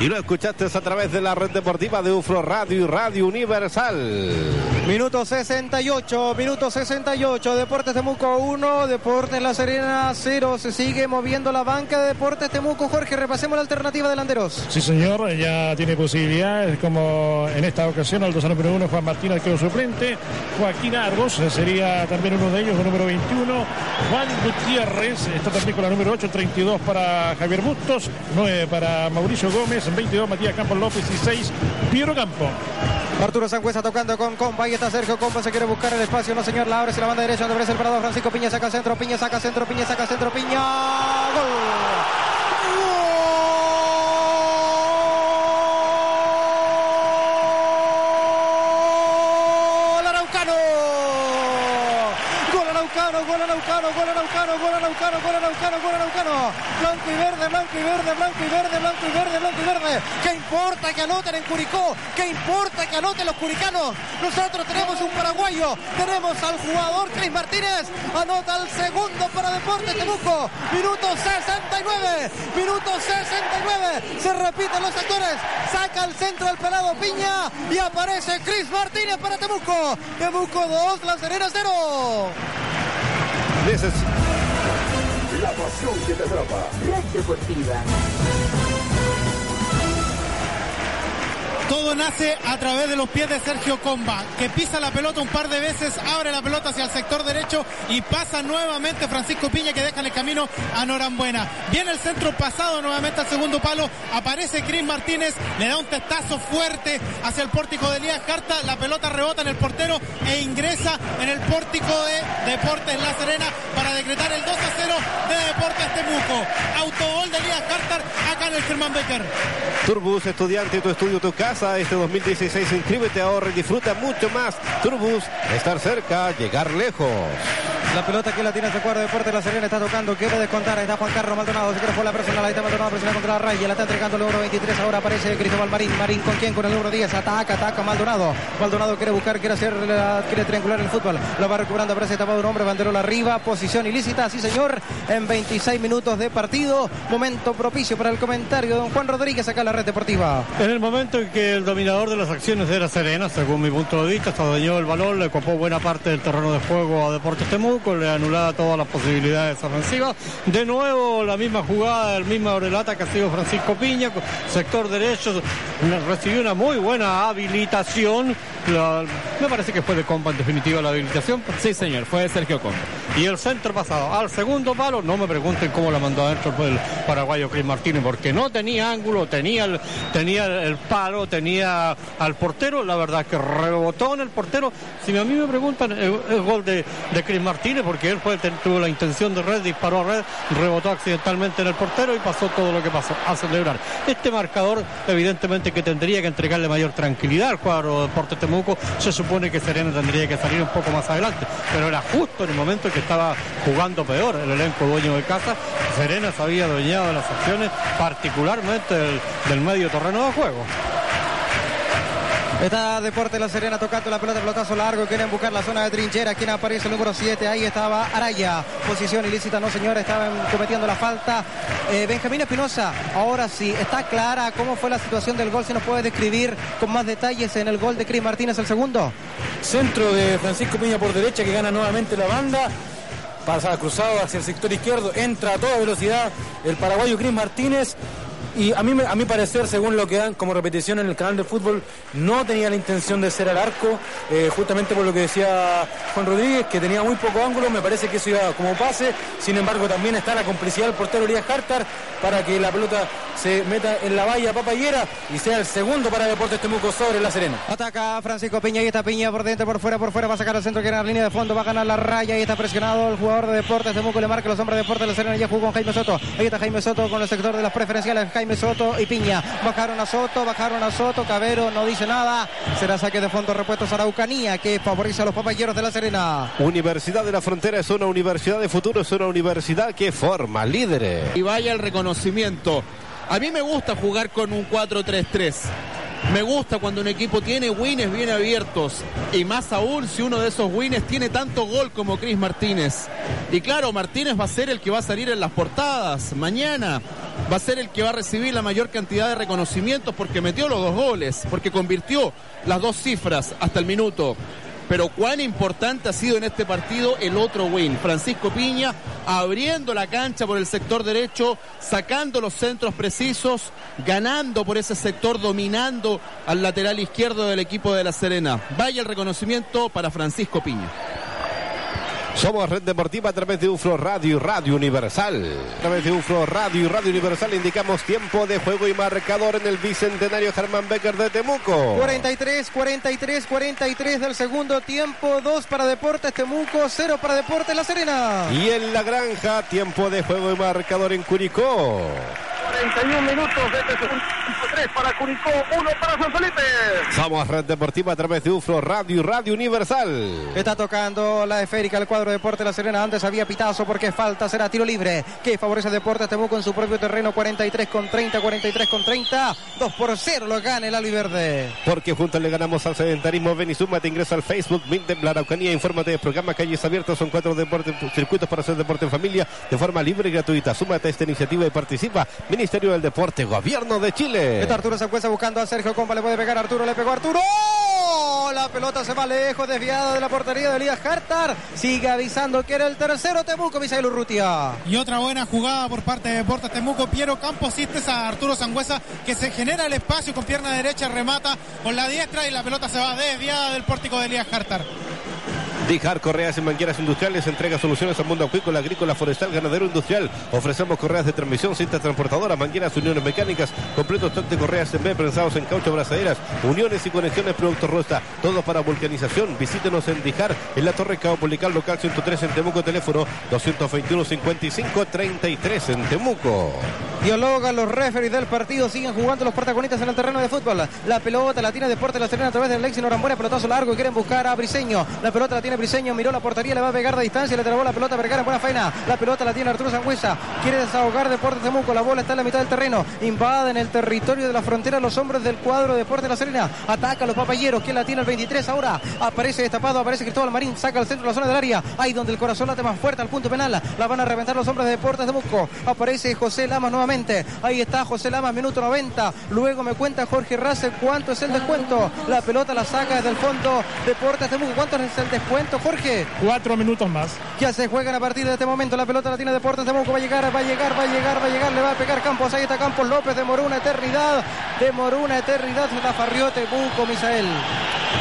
Y lo escuchaste a través de la red deportiva de UFRO Radio y Radio Universal. Minuto 68, minuto 68, Deportes Temuco 1, Deportes La Serena 0, se sigue moviendo la banca de Deportes Temuco. Jorge, repasemos la alternativa delanteros. Sí, señor, ya tiene posibilidades, como en esta ocasión, el dosa número uno, Juan Martín, arquero suplente, Joaquín Argos, sería también uno de ellos, el número 21, Juan Gutiérrez, está también con la número 8, 32 para Javier Bustos, 9 para Mauricio Gómez, 22 Matías Campos López y 6 Piero Campo. Arturo Sangüesa tocando con Compa. Ahí está Sergio Compa. Se quiere buscar el espacio. No, señor. La abre. La banda derecha. Donde aparece el parador. Francisco Piña saca centro. Piña saca centro. Piña saca centro. Piña. ¡Gol! Araucano. Gol Araucano, gol Araucano, gol Araucano, gol Araucano, gol Araucano. Blanco y verde, blanco y verde, blanco y verde, blanco y verde, blanco y verde. ¿Qué importa que anoten en Curicó? ¿Qué importa que anoten los curicanos? Nosotros tenemos un paraguayo, tenemos al jugador Cris Martínez, anota el segundo para Deportes Temuco. Minuto 69, minuto 69. Se repiten los actores, saca el centro el pelado Piña y aparece Cris Martínez para Temuco. Temuco 2, La Serena 0. Pasión que te atrapa. Red Deportiva. Todo nace a través de los pies de Sergio Comba, que pisa la pelota un par de veces, abre la pelota hacia el sector derecho y pasa nuevamente Francisco Piña que deja en el camino a Norambuena. Viene el centro pasado nuevamente al segundo palo, aparece Cris Martínez, le da un testazo fuerte hacia el pórtico de Elías Carta, la pelota rebota en el portero e ingresa en el pórtico de Deportes La Serena para decretar el 2 a 0 de Deportes Temuco. Autogol de Elías Carter acá en el Germán Becker. Turbus, estudiante, tu estudio, tu casa. Este 2016, inscríbete ahora y disfruta mucho más. Turbus, estar cerca, llegar lejos. La pelota que la tiene ese cuadro de Deportes La Serena está tocando, quiere descontar, está Juan Carlos Maldonado, se quiere por la personal, ahí está Maldonado, presiona contra la raya, la está entregando el número 23, ahora aparece Cristóbal Marín, Marín con quién, con el número 10, ataca, ataca Maldonado, Maldonado quiere buscar, quiere hacer, quiere triangular el fútbol, lo va recuperando, aparece tapado un hombre, banderola arriba, posición ilícita, sí señor, en 26 minutos de partido, momento propicio para el comentario de don Juan Rodríguez acá en la red deportiva. En el momento en que el dominador de las acciones era Serena, según mi punto de vista, se el balón, le copó buena parte del terreno de juego a Deportes Temuco, le anulaba todas las posibilidades ofensivas. De nuevo la misma jugada, el mismo relata que ha sido Francisco Piña, sector derecho, recibió una muy buena habilitación. La- me parece que fue de Compa en definitiva la habilitación. Sí, señor, fue Sergio Comba. Y el centro pasado al segundo palo, no me pregunten cómo la mandó adentro el paraguayo Cris Martínez, porque no tenía ángulo, tenía el, tenía el palo, tenía al portero, la verdad que rebotó en el portero. Si a mí me preguntan el, el gol de, de Cris Martínez, porque él fue, tuvo la intención de red, disparó a red, rebotó accidentalmente en el portero y pasó todo lo que pasó a celebrar. Este marcador, evidentemente que tendría que entregarle mayor tranquilidad al cuadro de Deportes Temuco, se supone que Serena tendría que salir un poco más adelante, pero era justo en el momento que estaba jugando peor el elenco dueño de casa. Serena se había adueñado de las acciones, particularmente del medio terreno de juego. Está Deporte La Serena tocando la pelota, pelotazo largo. Quieren buscar la zona de trinchera. ¿Quién aparece? El número 7. Ahí estaba Araya. Posición ilícita, no señor. Estaban cometiendo la falta. Eh, Benjamín Espinosa, ahora sí, está clara cómo fue la situación del gol. ¿Se nos puede describir con más detalles en el gol de Cris Martínez, el segundo? Centro de Francisco Piña por derecha que gana nuevamente la banda. Pasa cruzado hacia el sector izquierdo. Entra a toda velocidad el paraguayo Cris Martínez. Y a mí, a mi parecer, según lo que dan como repetición en el canal de fútbol, no tenía la intención de ser al arco, eh, justamente por lo que decía Juan Rodríguez, que tenía muy poco ángulo, me parece que eso iba como pase, sin embargo también está la complicidad del portero Elías Hartar para que la pelota se meta en la valla papayera y sea el segundo para Deportes Temuco sobre La Serena. Ataca Francisco Piña y está Piña por dentro, por fuera, por fuera, va a sacar al centro, que era la línea de fondo, va a ganar la raya y está presionado el jugador de Deportes de Muco, le marca los hombres de Deportes, la Serena ya jugó con Jaime Soto, ahí está Jaime Soto con el sector de las preferenciales, Soto y Piña, bajaron a Soto, bajaron a Soto, Cabero no dice nada, será saque de fondo repuestos Araucanía, que favorece a los papayeros de la Serena. Universidad de la Frontera es una universidad de futuro, es una universidad que forma líderes. Y vaya el reconocimiento. A mí me gusta jugar con un 4-3-3. Me gusta cuando un equipo tiene wins bien abiertos. Y más aún si uno de esos wins tiene tanto gol como Cris Martínez. Y claro, Martínez va a ser el que va a salir en las portadas mañana. Va a ser el que va a recibir la mayor cantidad de reconocimientos porque metió los dos goles, porque convirtió las dos cifras hasta el minuto. Pero cuán importante ha sido en este partido el otro win. Francisco Piña abriendo la cancha por el sector derecho, sacando los centros precisos, ganando por ese sector, dominando al lateral izquierdo del equipo de La Serena. Vaya el reconocimiento para Francisco Piña. Somos Red Deportiva a través de UFRO Radio y Radio Universal. A través de UFRO Radio y Radio Universal indicamos tiempo de juego y marcador en el Bicentenario Germán Becker de Temuco. 43, 43, 43 del segundo tiempo, 2 para Deportes Temuco, 0 para Deportes La Serena. Y en la granja, tiempo de juego y marcador en Curicó. 41 minutos de este segundo 3 para Curicó, 1 para San Felipe. Somos Red Deportiva a través de UFRO Radio y Radio Universal. Está tocando la esférica el cuadro de Deportes La Serena. Antes había pitazo porque falta, será tiro libre. Que favorece a Deportes Temuco en su propio terreno. 43 con 30, 43 con 30. 2 por 0 lo gana el Aliverde. Porque juntos le ganamos al sedentarismo. Ven y súmate, ingresa al Facebook, Minte, la Araucanía, infórmate de programas, calles abiertas, son cuatro deportes, circuitos para hacer deporte en familia de forma libre y gratuita. Súmate a esta iniciativa y participa. Ministerio del Deporte, Gobierno de Chile. Está Arturo Sangüesa buscando a Sergio Compa. Le puede pegar a Arturo, le pegó a Arturo. ¡Oh! La pelota se va lejos, desviada de la portería de Elías Hartar. Sigue avisando que era el tercero Temuco, Misael Urrutia. Y otra buena jugada por parte de Deportes Temuco. Piero Campos asistes a Arturo Sangüesa que se genera el espacio con pierna derecha, remata con la diestra y la pelota se va desviada del pórtico de Elías Hartar. Dijar Correas en Mangueras Industriales entrega soluciones al mundo acuícola, agrícola, forestal, ganadero, industrial. Ofrecemos correas de transmisión, cintas transportadoras, mangueras, uniones mecánicas, completo stock de correas en prensados en caucho, brazaderas, uniones y conexiones, productos Rosta. Todo para vulcanización. Visítenos en Dijar, en la Torre Cabo local 103 en Temuco, teléfono 221 55 33 en Temuco. Dialoga los referees del partido, siguen jugando los protagonistas en el terreno de fútbol. La pelota la tiene Deporte La Serena a través del Lexi Norambuena, pelotazo largo y quieren buscar a Briseño. La pelota la tiene Briseño, miró la portería, le va a pegar de distancia, le trabó la pelota a Vergara, buena faena. La pelota la tiene Arturo Sangüesa, quiere desahogar Deportes Temuco, la bola está en la mitad del terreno, invade en el territorio de la frontera los hombres del cuadro Deporte La Serena, ataca a los papayeros, quien la tiene el 23 ahora, aparece destapado, aparece Cristóbal Marín, saca al centro de la zona del área, ahí donde el corazón late más fuerte al punto penal, la van a reventar los hombres de Deportes Temuco, aparece José Lamas nuevamente, ahí está José Lamas, minuto 90. Luego me cuenta Jorge Race cuánto es el descuento. La pelota la saca desde el fondo. Deportes Temuco. ¿Cuánto es el descuento, Jorge? Cuatro minutos más. Ya se juegan a partir de este momento. La pelota la tiene Deportes Temuco. Va a llegar, va a llegar, va a llegar, va a llegar. Le va a pegar Campos. Ahí está Campos López. Demoró una eternidad. Demoró una eternidad. Se la farrió Temuco, Misael.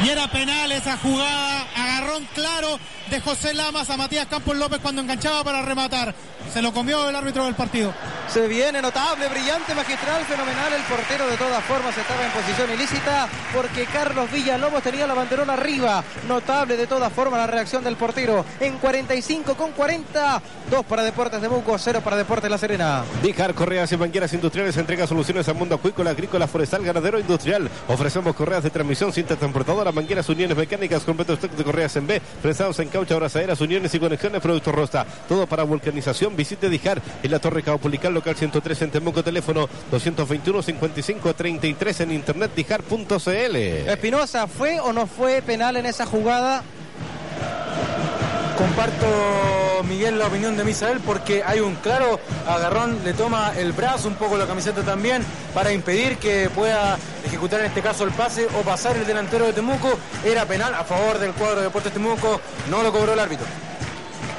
Y era penal esa jugada. Agarrón claro de José Lamas a Matías Campos López cuando enganchaba para rematar. Se lo comió el árbitro del partido. Se viene notable, brillante, magistral, fenomenal. El portero de todas formas estaba en posición ilícita porque Carlos Villalobos tenía la banderola arriba. Notable de todas formas la reacción del portero. En 45 con 40. 2 para Deportes de Buco, 0 para Deportes La Serena. Dijar Correas y Mangueras Industriales entrega soluciones al mundo acuícola, agrícola, forestal, ganadero, industrial. Ofrecemos correas de transmisión, cinta transportadora, mangueras, uniones mecánicas, completo stock de correas en B, prensados en caucho, abrazaderas, uniones y conexiones, productos Rosta. Todo para vulcanización. Visite Dijar en la Torre Caupulical local 103 en Temuco, teléfono 221 55 33 en internet dijar.cl. Espinosa, ¿fue o no fue penal en esa jugada? Comparto, Miguel, la opinión de Misael porque hay un claro agarrón, le toma el brazo, un poco la camiseta también, para impedir que pueda ejecutar en este caso el pase o pasar el delantero de Temuco. Era penal a favor del cuadro de Deportes Temuco, no lo cobró el árbitro.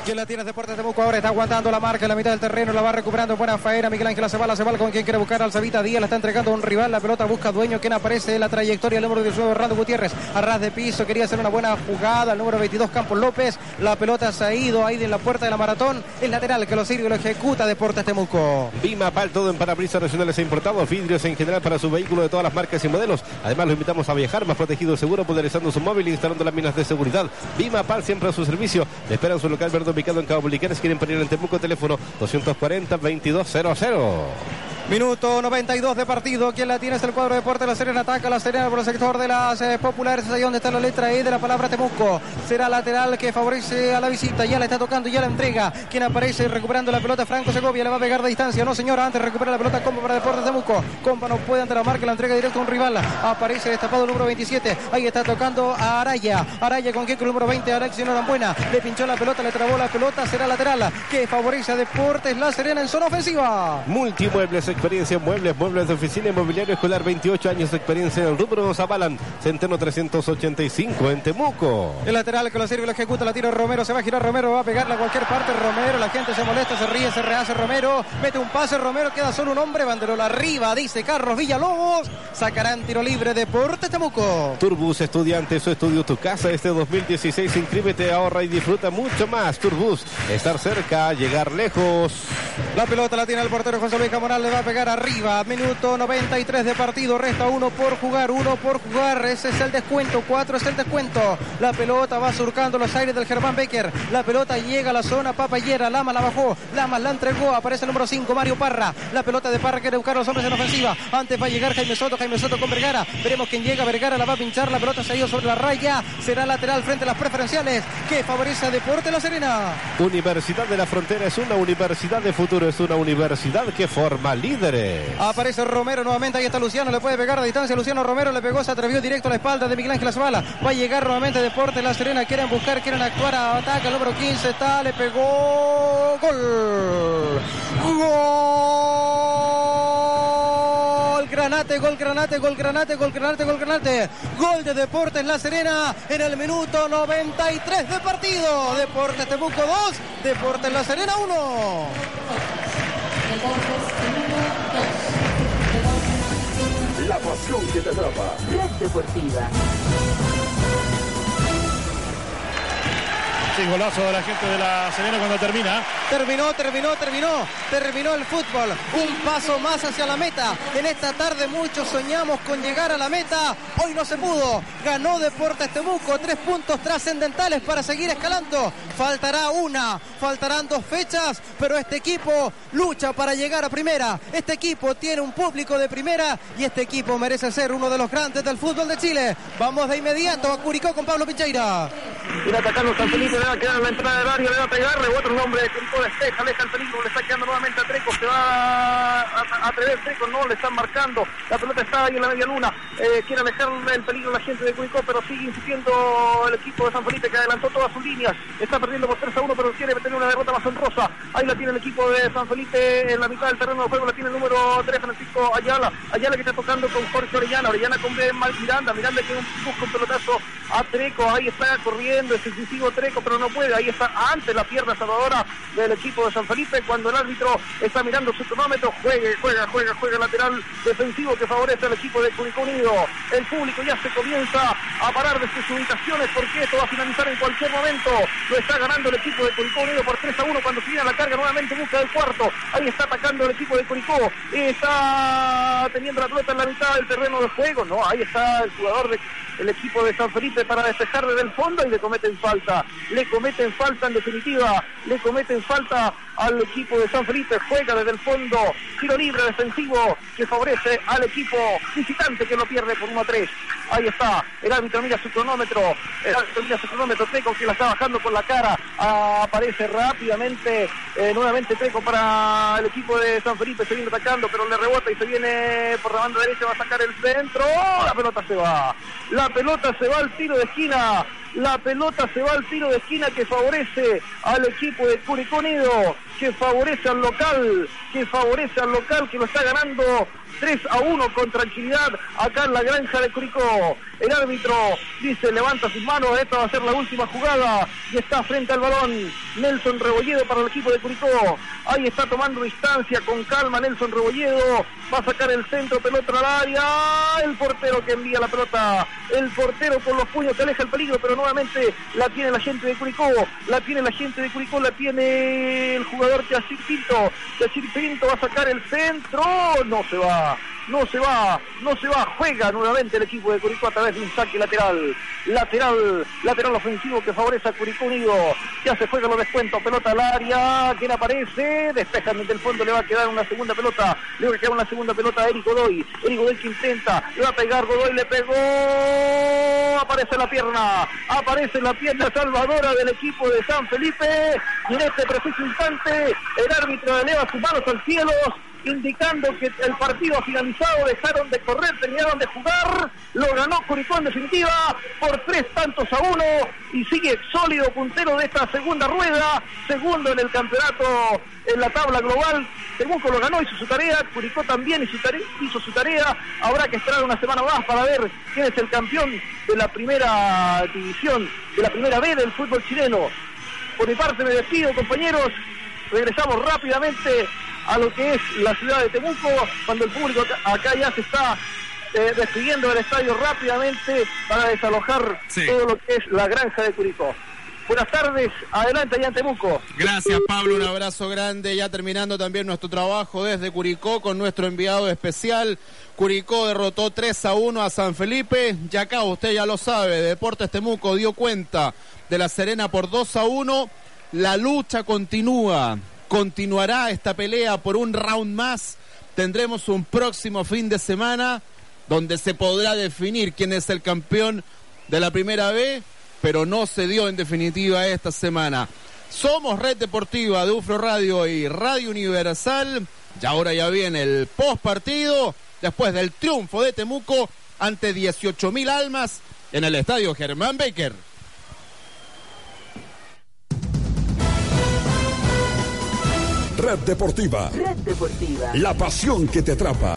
¿Quién la tiene Deportes Temuco ahora? Está aguantando la marca en la mitad del terreno, la va recuperando buena faena. Miguel Ángel Acebal, Cebal con quien quiere buscar al Sabita Díaz, la está entregando a un rival, la pelota busca dueño, quien aparece en la trayectoria, el número 19, Hernando Gutiérrez, a ras de piso, quería hacer una buena jugada, el número 22, Campos López, la pelota se ha ido ahí en la puerta de la maratón, el lateral que lo sirve y lo ejecuta Deportes Temuco. Bima Pal, todo en parabrisas nacionales e importados, vidrios en general para su vehículo de todas las marcas y modelos. Además, lo invitamos a viajar más protegido, seguro, poderizando su móvil, instalando las minas de seguridad. Bima Pal siempre a su servicio. Le esperan su local verde ubicado en Cabo Buliquenes quieren poner en Temuco, teléfono 240-2200. Minuto 92 de partido. Quien la tiene es el cuadro de Deporte La Serena. Ataca la Serena por el sector de las eh, populares. Ahí donde está la letra E de la palabra Temuco. Será lateral que favorece a la visita. Ya la está tocando, ya la entrega. Quien aparece recuperando la pelota. Franco Segovia le va a pegar de distancia. No, señora. Antes recupera la pelota. Compa para Deportes Temuco. Compa no puede ante la marca. La entrega directo a un rival. Aparece destapado el número 27. Ahí está tocando a Araya. Araya con con el número 20. Alexis Norambuena. Le pinchó la pelota, le trabó la pelota. Será lateral que favorece a Deportes La Serena en zona ofensiva. Multimuebles, experiencia en muebles, muebles de oficina, inmobiliario escolar, 28 años de experiencia en el rubro, nos avalan. Centeno 385 en Temuco. El lateral que lo sirve, lo ejecuta, la tira Romero, se va a girar Romero, va a pegarle a cualquier parte Romero, la gente se molesta, se ríe, se rehace Romero, mete un pase Romero, queda solo un hombre, banderola arriba, dice Carlos Villalobos, sacarán tiro libre Deportes Temuco. Turbus, estudiante, su estudio, tu casa, este 2016, inscríbete, ahorra y disfruta mucho más. Turbus, estar cerca, llegar lejos. La pelota la tiene el portero José Luis Camoral, le va a pegar arriba. Minuto 93 de partido, resta uno por jugar, uno por jugar. Ese es el descuento, cuatro es el descuento. La pelota va surcando los aires del Germán Becker. La pelota llega a la zona papayera. Lama la bajó, Lama la entregó. Aparece el número 5, Mario Parra. La pelota de Parra quiere buscar a los hombres en ofensiva. Antes va a llegar Jaime Soto, Jaime Soto con Vergara. Veremos quién llega. Vergara la va a pinchar. La pelota se ha ido sobre la raya. Será lateral frente a las preferenciales que favorece a Deporte La Serena. Universidad de la Frontera es una universidad de futuro, es una universidad que forma líderes. Aparece Romero nuevamente, ahí está Luciano, le puede pegar a distancia. Luciano Romero le pegó, se atrevió directo a la espalda de Miguel Ángel Zavala. Va a llegar nuevamente Deporte La Serena, quieren buscar, quieren actuar, ataca el número 15, está, le pegó. Gol. Gol granate, gol granate, gol granate, gol granate, gol granate. Gol de Deportes La Serena en el minuto 93 de partido. Deportes Temuco 2, Deportes La Serena 1. La pasión que te atrapa. Red Deportiva. Sí, golazo de la gente de la Serena cuando termina. Terminó, terminó, terminó, terminó el fútbol. Un paso más hacia la meta. En esta tarde muchos soñamos con llegar a la meta. Hoy no se pudo. Ganó Deportes Temuco. Tres puntos trascendentales para seguir escalando. Faltará una, faltarán dos fechas, pero este equipo lucha para llegar a primera. Este equipo tiene un público de primera y este equipo merece ser uno de los grandes del fútbol de Chile. Vamos de inmediato a Curicó con Pablo Pincheira. Ir atacando San Felipe, le va a quedar la entrada del área, le va a pegar, rebota el nombre de Curicó despeja, aleja el peligro, le está quedando nuevamente a Treco, se va a, a atrever Treco, no le están marcando, la pelota está ahí en la media luna, eh, quiere alejar el peligro la gente de Curicó, pero sigue insistiendo el equipo de San Felipe que adelantó todas sus líneas, está perdiendo por 3 a 1, pero quiere tener una derrota más honrosa, ahí la tiene el equipo de San Felipe en la mitad del terreno de juego, la tiene el número 3, Francisco Ayala, Ayala que está tocando con Jorge Orellana, Orellana con Miranda, Miranda que busca un pelotazo a Treco, ahí está corriendo, es incisivo Treco, pero no puede, ahí está ante la pierna salvadora del equipo de San Felipe, cuando el árbitro está mirando su cronómetro, juegue, juega, juega, juega lateral defensivo que favorece al equipo de Curicó Unido. El público ya se comienza a parar de sus ubicaciones porque esto va a finalizar en cualquier momento. Lo está ganando el equipo de Curicó Unido por 3 a 1 cuando se viene la carga nuevamente en busca del cuarto. Ahí está atacando el equipo de Curicó. Está teniendo la pelota en la mitad del terreno de juego. No, ahí está el jugador de el equipo de San Felipe para despejar desde el fondo y le cometen falta. Cometen falta en definitiva, le cometen falta al equipo de San Felipe, juega desde el fondo, tiro libre defensivo que favorece al equipo visitante que lo pierde por 1 a 3. Ahí está, el árbitro mira su cronómetro, el árbitro mira su cronómetro, Treco que la está bajando con la cara, aparece rápidamente, eh, nuevamente Treco para el equipo de San Felipe, se viene atacando, pero le rebota y se viene por la banda derecha, va a sacar el centro, la pelota se va, la pelota se va al tiro de esquina, la pelota se va al tiro de esquina que favorece al equipo de Curicó Unido, que favorece al local, que favorece al local que lo está ganando 3 a 1 con tranquilidad acá en la granja de Curicó. El árbitro dice, levanta sus manos, esta va a ser la última jugada y está frente al balón. Nelson Rebolledo para el equipo de Curicó. Ahí está tomando distancia con calma Nelson Rebolledo, va a sacar el centro, pelota al área, el portero que envía la pelota, el portero con los puños que aleja el peligro, pero nuevamente la tiene la gente de Curicó, la tiene la gente de Curicó, la tiene el jugador Yacir Pinto, Yacir Pinto va a sacar el centro, no se va no se va, no se va, juega nuevamente el equipo de Curicó a través de un saque lateral, lateral, lateral ofensivo que favorece a Curicó Unido, ya se juega los descuentos, pelota al área, quien aparece, despejan desde el fondo, le va a quedar una segunda pelota, le va a quedar una segunda pelota a Eric Godoy, Eric Godoy que intenta, le va a pegar Godoy, le pegó, aparece la pierna, aparece la pierna salvadora del equipo de San Felipe, y en este preciso instante el árbitro eleva sus manos al cielo, indicando que el partido finalizado, dejaron de correr, terminaron de jugar, lo ganó Curicó en definitiva por tres tantos a uno y sigue sólido puntero de esta segunda rueda, segundo en el campeonato en la tabla global. Temuco lo ganó, hizo su tarea, Curicó también hizo su, tarea, hizo su tarea. Habrá que esperar una semana más para ver quién es el campeón de la primera división, de la primera B del fútbol chileno. Por mi parte me despido, compañeros. Regresamos rápidamente a lo que es la ciudad de Temuco, cuando el público acá, acá ya se está eh, despidiendo del estadio rápidamente para desalojar Sí. todo lo que es la granja de Curicó. Buenas tardes, adelante allá en Temuco. Gracias Pablo, un abrazo grande. Ya terminando también nuestro trabajo desde Curicó con nuestro enviado especial. Curicó derrotó 3 a 1 a San Felipe. Y acá usted ya lo sabe, Deportes Temuco dio cuenta de la Serena por 2 a 1. La lucha continúa. Continuará esta pelea por un round más. Tendremos un próximo fin de semana donde se podrá definir quién es el campeón de la primera B, pero no se dio en definitiva esta semana. Somos Red Deportiva de UFRO Radio y Radio Universal. Y ahora ya viene el post partido, después del triunfo de Temuco ante 18 mil almas en el estadio Germán Becker. Red Deportiva. Red Deportiva. La pasión que te atrapa.